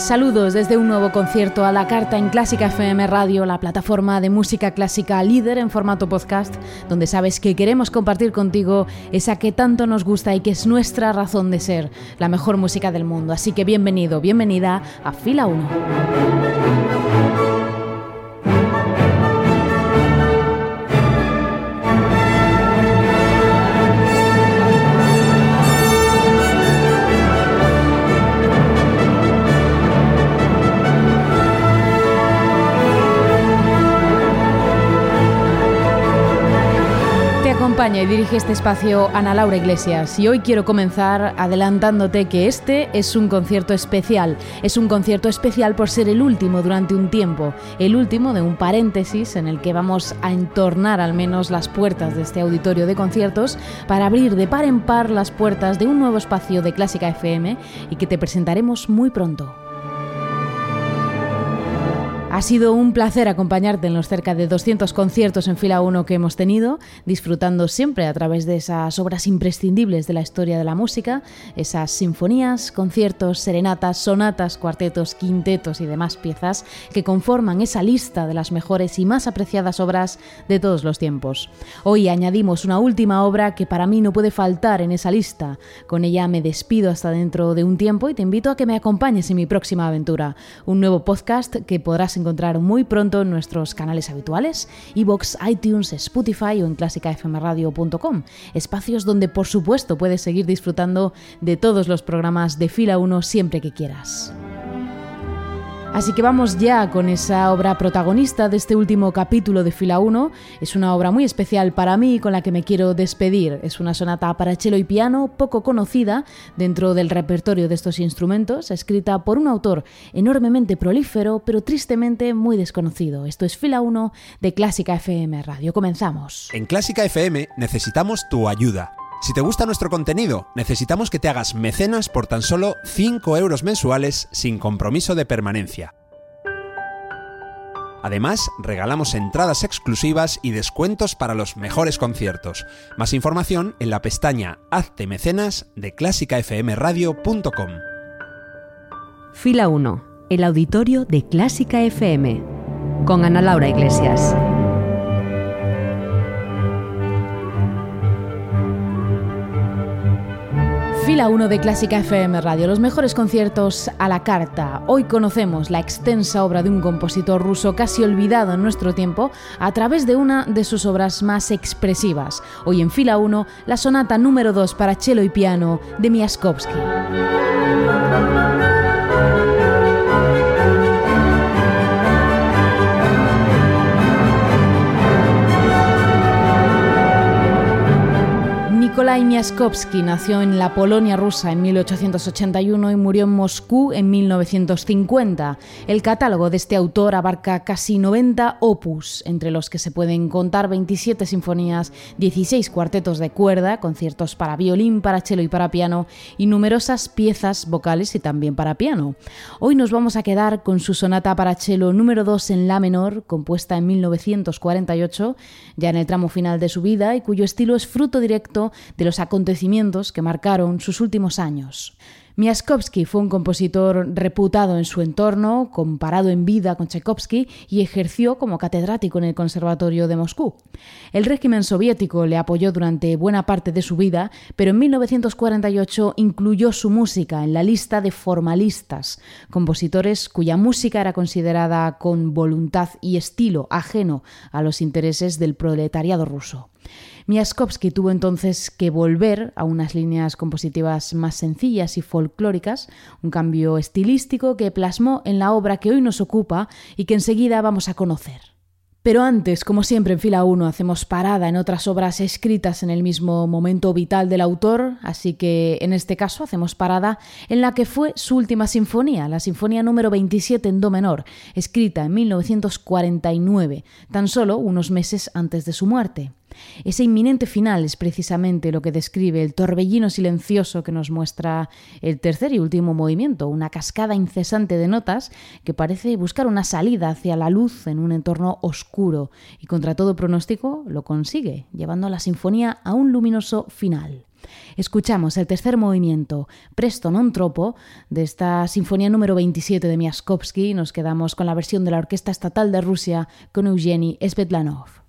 Saludos desde un nuevo concierto a la carta en Clásica FM Radio, la plataforma de música clásica líder en formato podcast, donde sabes que queremos compartir contigo esa que tanto nos gusta y que es nuestra razón de ser, la mejor música del mundo. Así que bienvenido, bienvenida a Fila 1. Y dirige este espacio Ana Laura Iglesias y hoy quiero comenzar adelantándote que este es un concierto especial. Es un concierto especial por ser el último durante un tiempo, el último de un paréntesis en el que vamos a entornar al menos las puertas de este auditorio de conciertos para abrir de par en par las puertas de un nuevo espacio de Clásica FM y que te presentaremos muy pronto. Ha sido un placer acompañarte en los cerca de 200 conciertos en fila 1 que hemos tenido, disfrutando siempre a través de esas obras imprescindibles de la historia de la música, esas sinfonías, conciertos, serenatas, sonatas, cuartetos, quintetos y demás piezas que conforman esa lista de las mejores y más apreciadas obras de todos los tiempos. Hoy añadimos una última obra que para mí no puede faltar en esa lista. Con ella me despido hasta dentro de un tiempo y te invito a que me acompañes en mi próxima aventura, un nuevo podcast que podrás encontrar muy pronto en nuestros canales habituales, iBox, iTunes, Spotify o en clásicafmradio.com, espacios donde por supuesto puedes seguir disfrutando de todos los programas de fila 1 siempre que quieras. Así que vamos ya con esa obra protagonista de este último capítulo de Fila 1. Es una obra muy especial para mí con la que me quiero despedir. Es una sonata para cello y piano poco conocida dentro del repertorio de estos instrumentos, escrita por un autor enormemente prolífero, pero tristemente muy desconocido. Esto es Fila 1 de Clásica FM Radio. Comenzamos. En Clásica FM necesitamos tu ayuda. Si te gusta nuestro contenido, necesitamos que te hagas mecenas por tan solo 5 euros mensuales sin compromiso de permanencia. Además, regalamos entradas exclusivas y descuentos para los mejores conciertos. Más información en la pestaña Hazte mecenas de clásicafmradio.com. Fila 1. El auditorio de Clásica FM. Con Ana Laura Iglesias. Fila 1 de Clásica FM Radio, los mejores conciertos a la carta. Hoy conocemos la extensa obra de un compositor ruso casi olvidado en nuestro tiempo a través de una de sus obras más expresivas. Hoy en Fila 1, la sonata número 2 para cello y piano de Miaskovsky. Nikolai Miaskowski nació en la Polonia rusa en 1881 y murió en Moscú en 1950. El catálogo de este autor abarca casi 90 opus, entre los que se pueden contar 27 sinfonías, 16 cuartetos de cuerda, conciertos para violín, para cello y para piano y numerosas piezas vocales y también para piano. Hoy nos vamos a quedar con su sonata para cello número 2 en la menor, compuesta en 1948, ya en el tramo final de su vida y cuyo estilo es fruto directo de los acontecimientos que marcaron sus últimos años. Miaskovsky fue un compositor reputado en su entorno, comparado en vida con Tchaikovsky y ejerció como catedrático en el Conservatorio de Moscú. El régimen soviético le apoyó durante buena parte de su vida, pero en 1948 incluyó su música en la lista de formalistas, compositores cuya música era considerada con voluntad y estilo ajeno a los intereses del proletariado ruso. Miaskovsky tuvo entonces que volver a unas líneas compositivas más sencillas y folclóricas, un cambio estilístico que plasmó en la obra que hoy nos ocupa y que enseguida vamos a conocer. Pero antes, como siempre en fila 1, hacemos parada en otras obras escritas en el mismo momento vital del autor, así que en este caso hacemos parada en la que fue su última sinfonía, la Sinfonía número 27 en Do menor, escrita en 1949, tan solo unos meses antes de su muerte. Ese inminente final es precisamente lo que describe el torbellino silencioso que nos muestra el tercer y último movimiento, una cascada incesante de notas que parece buscar una salida hacia la luz en un entorno oscuro y contra todo pronóstico lo consigue, llevando la sinfonía a un luminoso final. Escuchamos el tercer movimiento, Presto non tropo, de esta sinfonía número 27 de Miaskovsky y nos quedamos con la versión de la Orquesta Estatal de Rusia con Eugeni Svetlanov.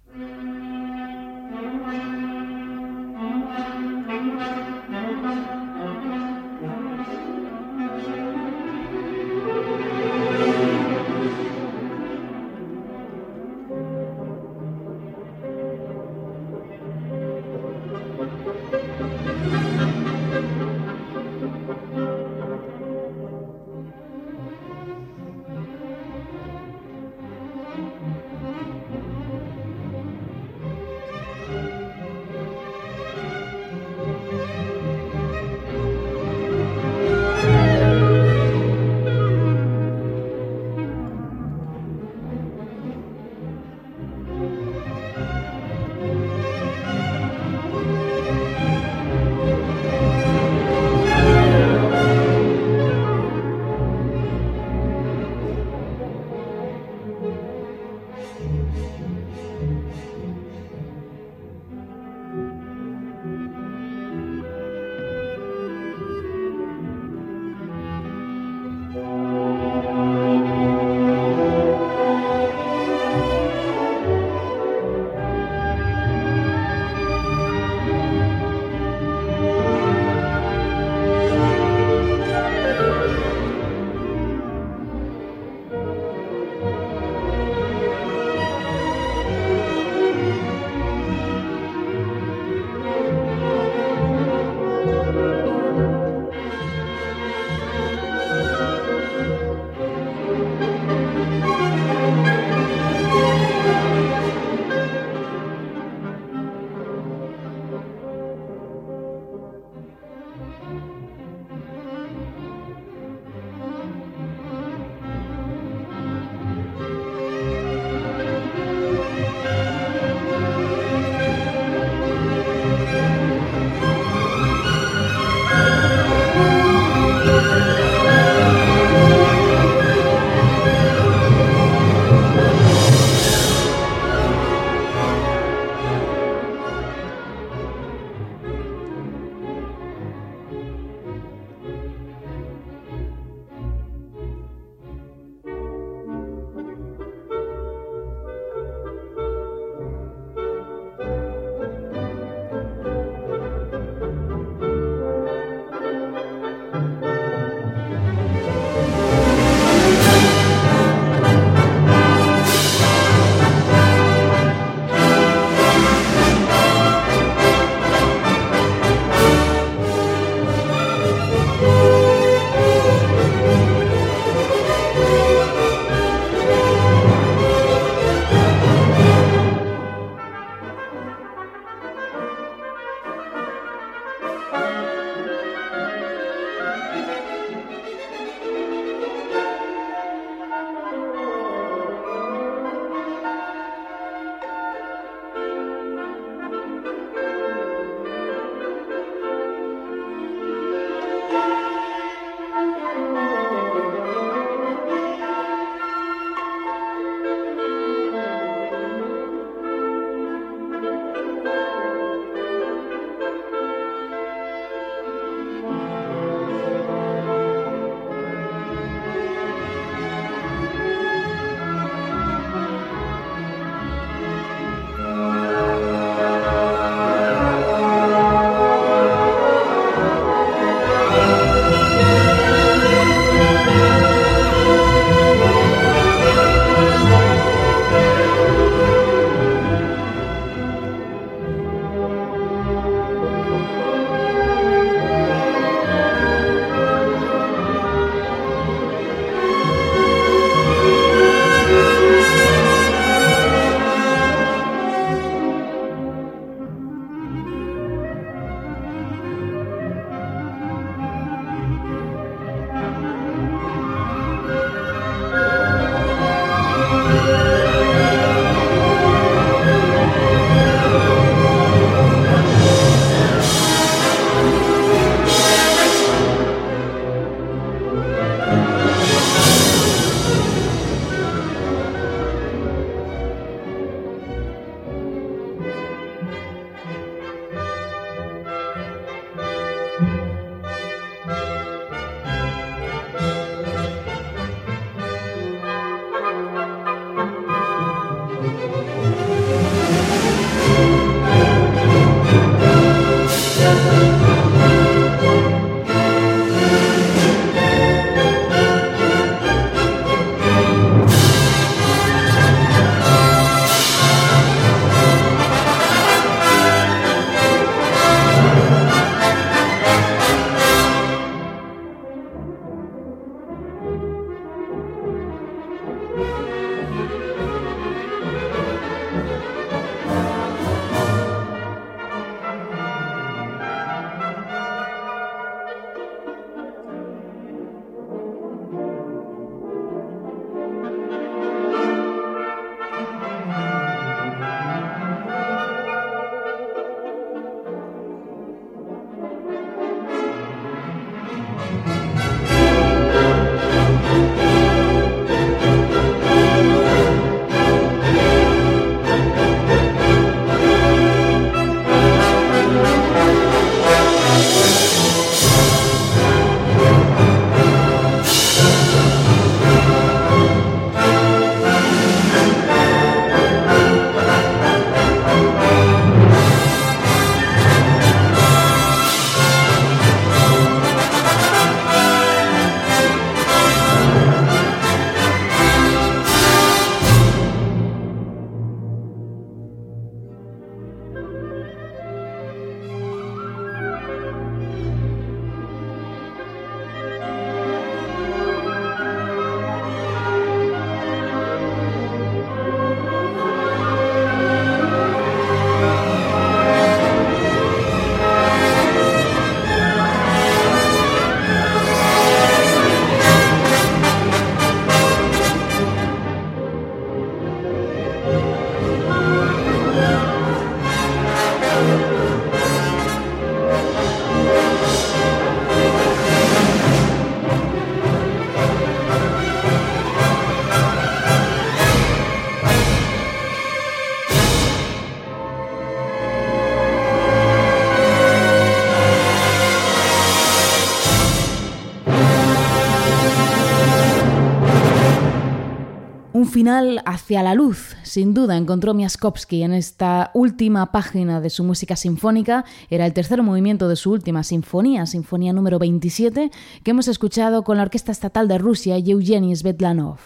Final hacia la luz, sin duda, encontró Miaskovsky en esta última página de su música sinfónica. Era el tercer movimiento de su última sinfonía, sinfonía número 27, que hemos escuchado con la Orquesta Estatal de Rusia y Eugeni Svetlanov.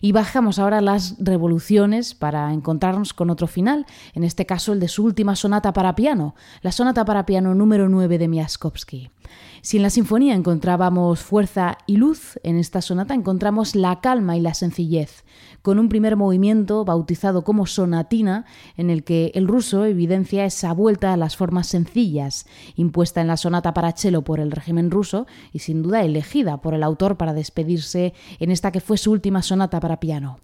Y bajamos ahora las revoluciones para encontrarnos con otro final, en este caso el de su última sonata para piano, la sonata para piano número 9 de Miaskovsky. Si en la sinfonía encontrábamos fuerza y luz, en esta sonata encontramos la calma y la sencillez, con un primer movimiento bautizado como sonatina, en el que el ruso evidencia esa vuelta a las formas sencillas, impuesta en la sonata para cello por el régimen ruso y sin duda elegida por el autor para despedirse en esta que fue su última sonata para piano.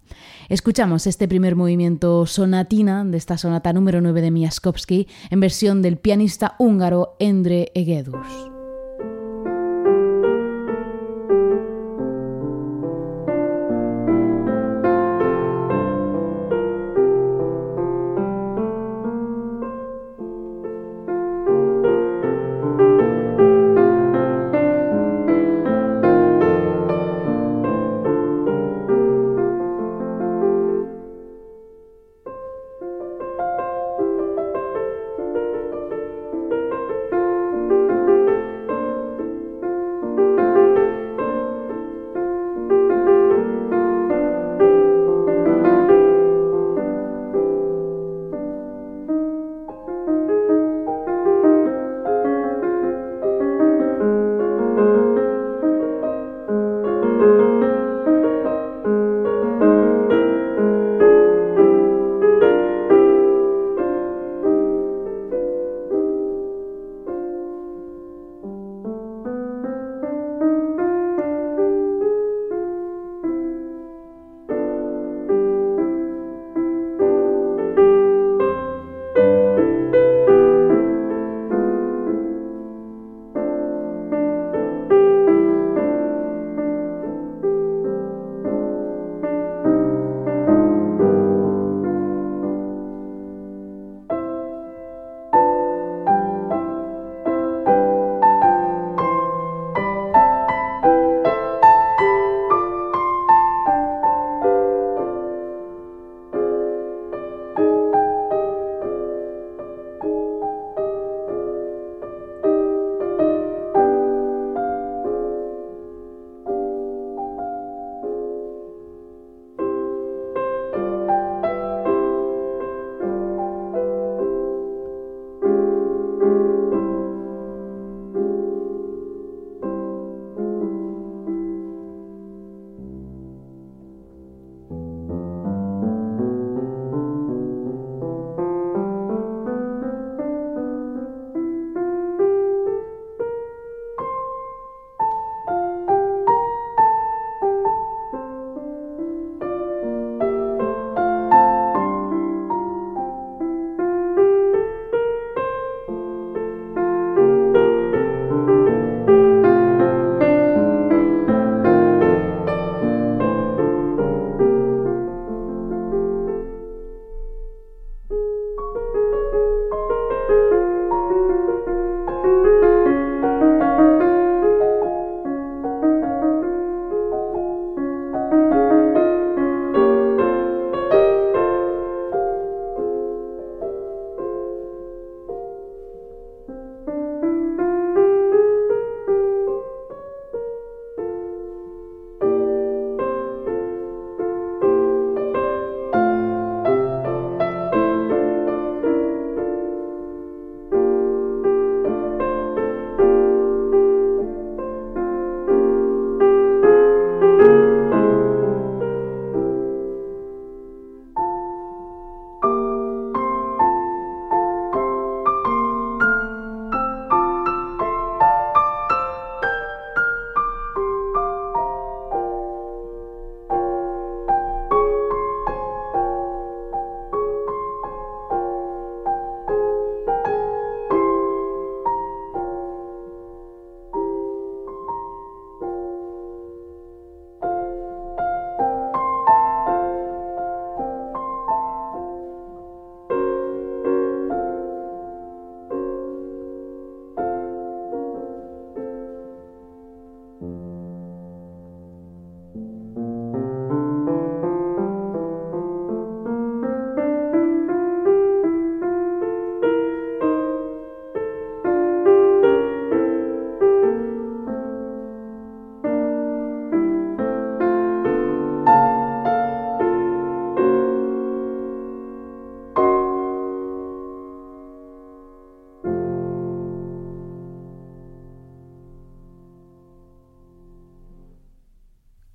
Escuchamos este primer movimiento sonatina de esta sonata número 9 de Miaskovsky en versión del pianista húngaro Endre Egedus.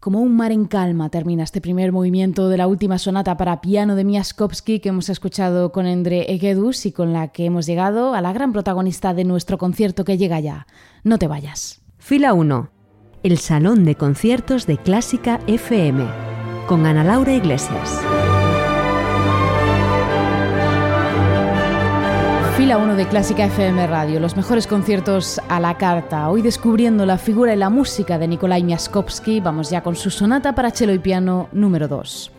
Como un mar en calma termina este primer movimiento de la última sonata para piano de Miaskovsky que hemos escuchado con Endre Egedus y con la que hemos llegado a la gran protagonista de nuestro concierto que llega ya. No te vayas. Fila 1. El Salón de Conciertos de Clásica FM con Ana Laura Iglesias. Fila 1 de Clásica FM Radio, los mejores conciertos a la carta. Hoy descubriendo la figura y la música de Nikolai Miaskovsky, vamos ya con su sonata para cello y piano número 2.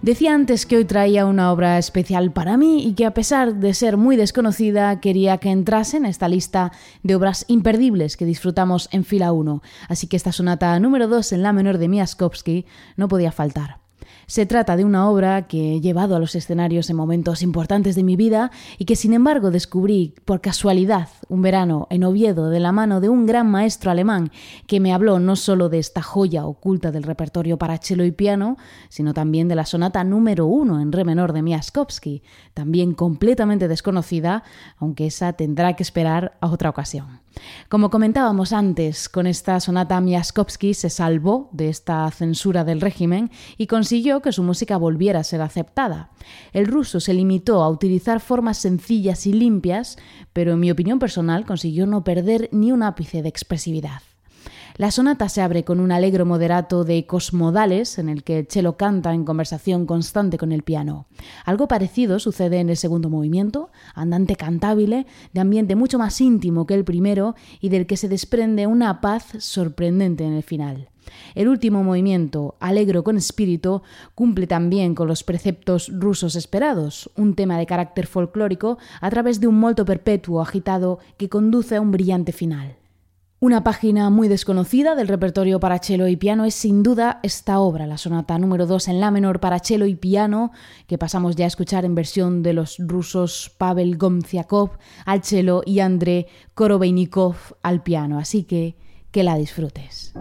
Decía antes que hoy traía una obra especial para mí y que a pesar de ser muy desconocida quería que entrase en esta lista de obras imperdibles que disfrutamos en fila 1, así que esta sonata número 2 en la menor de Miaskovsky no podía faltar. Se trata de una obra que he llevado a los escenarios en momentos importantes de mi vida y que sin embargo descubrí por casualidad un verano en Oviedo de la mano de un gran maestro alemán que me habló no solo de esta joya oculta del repertorio para cello y piano, sino también de la sonata número uno en re menor de Miaskovsky, también completamente desconocida, aunque esa tendrá que esperar a otra ocasión. Como comentábamos antes, con esta sonata Miaskovsky se salvó de esta censura del régimen y consiguió que su música volviera a ser aceptada. El ruso se limitó a utilizar formas sencillas y limpias, pero en mi opinión personal consiguió no perder ni un ápice de expresividad. La sonata se abre con un alegro moderato de cosmodales en el que el cello canta en conversación constante con el piano. Algo parecido sucede en el segundo movimiento, andante cantabile, de ambiente mucho más íntimo que el primero y del que se desprende una paz sorprendente en el final. El último movimiento, alegro con espíritu, cumple también con los preceptos rusos esperados, un tema de carácter folclórico a través de un molto perpetuo agitado que conduce a un brillante final. Una página muy desconocida del repertorio para cello y piano es sin duda esta obra, la sonata número 2 en la menor para cello y piano, que pasamos ya a escuchar en versión de los rusos Pavel Gomziakov al cello y Andrei Korobeinikov al piano, así que que la disfrutes.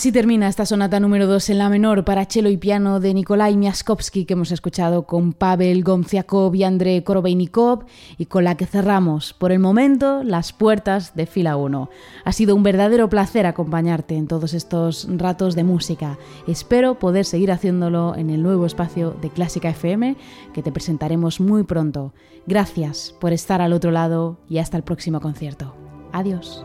Así termina esta sonata número 2 en la menor para cello y piano de Nikolai Miaskovsky que hemos escuchado con Pavel Gomziakov y Andrei Korobeinikov y con la que cerramos por el momento las puertas de fila 1. Ha sido un verdadero placer acompañarte en todos estos ratos de música. Espero poder seguir haciéndolo en el nuevo espacio de Clásica FM que te presentaremos muy pronto. Gracias por estar al otro lado y hasta el próximo concierto. Adiós.